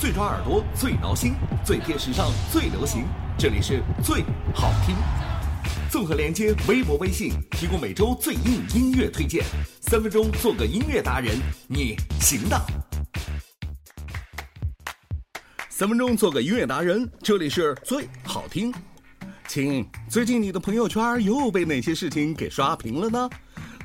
最抓耳朵，最挠心，最贴时尚，最流行。这里是最好听。综合连接微博、微信，提供每周最硬音乐推荐。三分钟做个音乐达人，你行的。三分钟做个音乐达人，这里是最好听。亲，最近你的朋友圈又被哪些事情给刷屏了呢？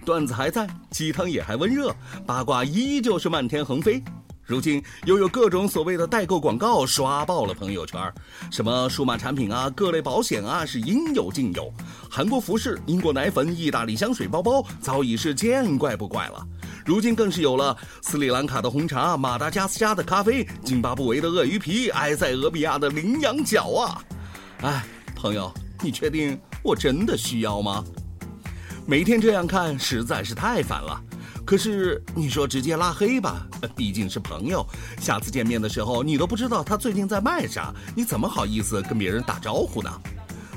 段子还在，鸡汤也还温热，八卦依旧是漫天横飞。如今又有各种所谓的代购广告刷爆了朋友圈，什么数码产品啊、各类保险啊，是应有尽有。韩国服饰、英国奶粉、意大利香水包包，早已是见怪不怪了。如今更是有了斯里兰卡的红茶、马达加斯加的咖啡、津巴布韦的鳄鱼皮、埃塞俄比亚的羚羊角啊！哎，朋友，你确定我真的需要吗？每天这样看实在是太烦了。可是你说直接拉黑吧，毕竟是朋友，下次见面的时候你都不知道他最近在卖啥，你怎么好意思跟别人打招呼呢？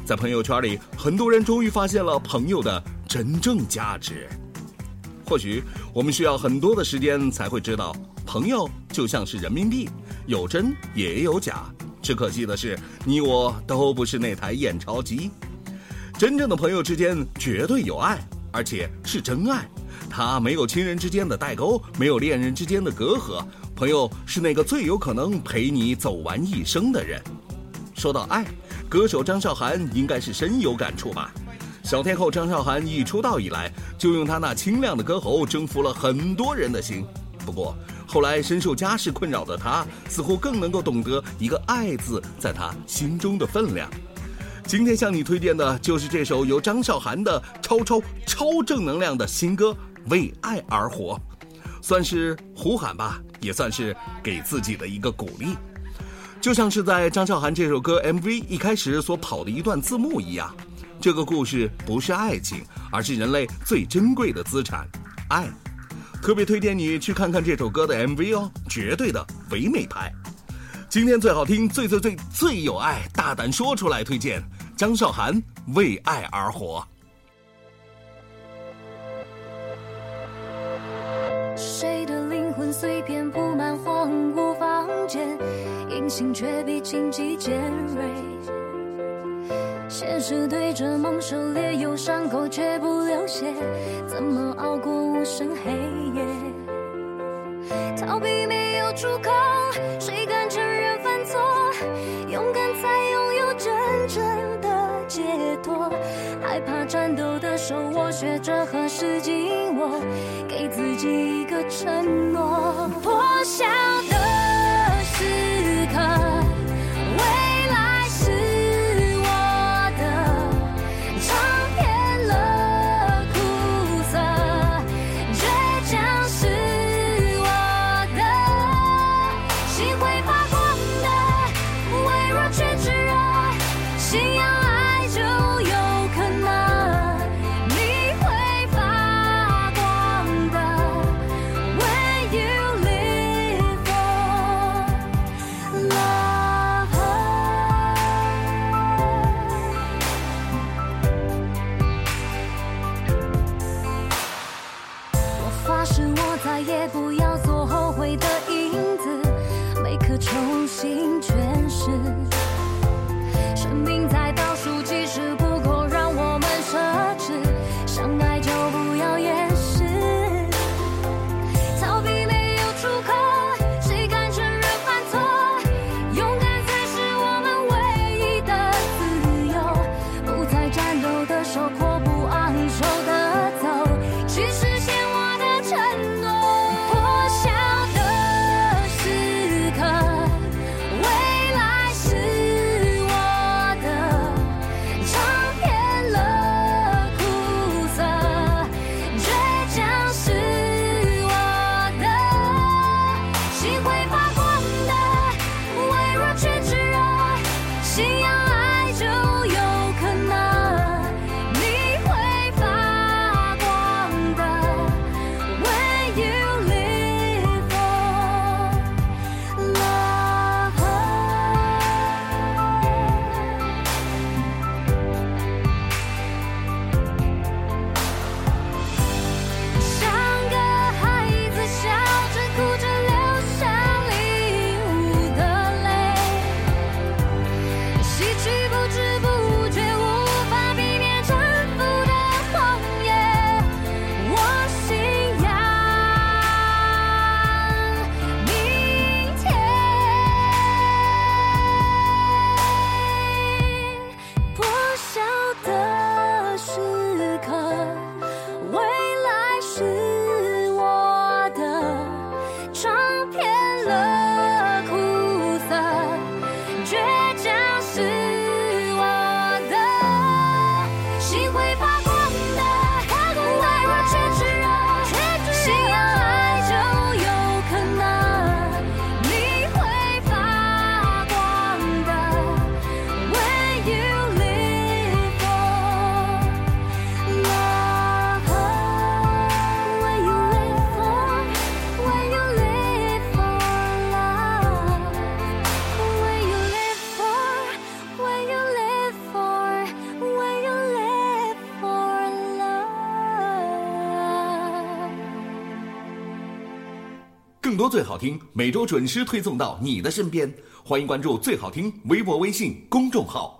在朋友圈里，很多人终于发现了朋友的真正价值。或许我们需要很多的时间才会知道，朋友就像是人民币，有真也有假。只可惜的是，你我都不是那台验钞机。真正的朋友之间绝对有爱，而且是真爱。他没有亲人之间的代沟，没有恋人之间的隔阂。朋友是那个最有可能陪你走完一生的人。说到爱，歌手张韶涵应该是深有感触吧？小天后张韶涵一出道以来，就用她那清亮的歌喉征服了很多人的心。不过后来深受家世困扰的她，似乎更能够懂得一个“爱”字在她心中的分量。今天向你推荐的就是这首由张韶涵的超超超正能量的新歌。为爱而活，算是呼喊吧，也算是给自己的一个鼓励。就像是在张韶涵这首歌 MV 一开始所跑的一段字幕一样，这个故事不是爱情，而是人类最珍贵的资产——爱。特别推荐你去看看这首歌的 MV 哦，绝对的唯美派。今天最好听、最最最最有爱，大胆说出来推荐张韶涵《为爱而活》。碎片铺满荒芜房间，隐形却比荆棘尖锐。现实对着梦狩猎，有伤口却不流血，怎么熬过无声黑夜？逃避没有出口，谁敢承认犯错？勇敢才拥有真正的解脱。害怕颤抖的手，我学着何时紧握，给自己一个承诺。的窗更多最好听，每周准时推送到你的身边。欢迎关注最好听微博、微信公众号。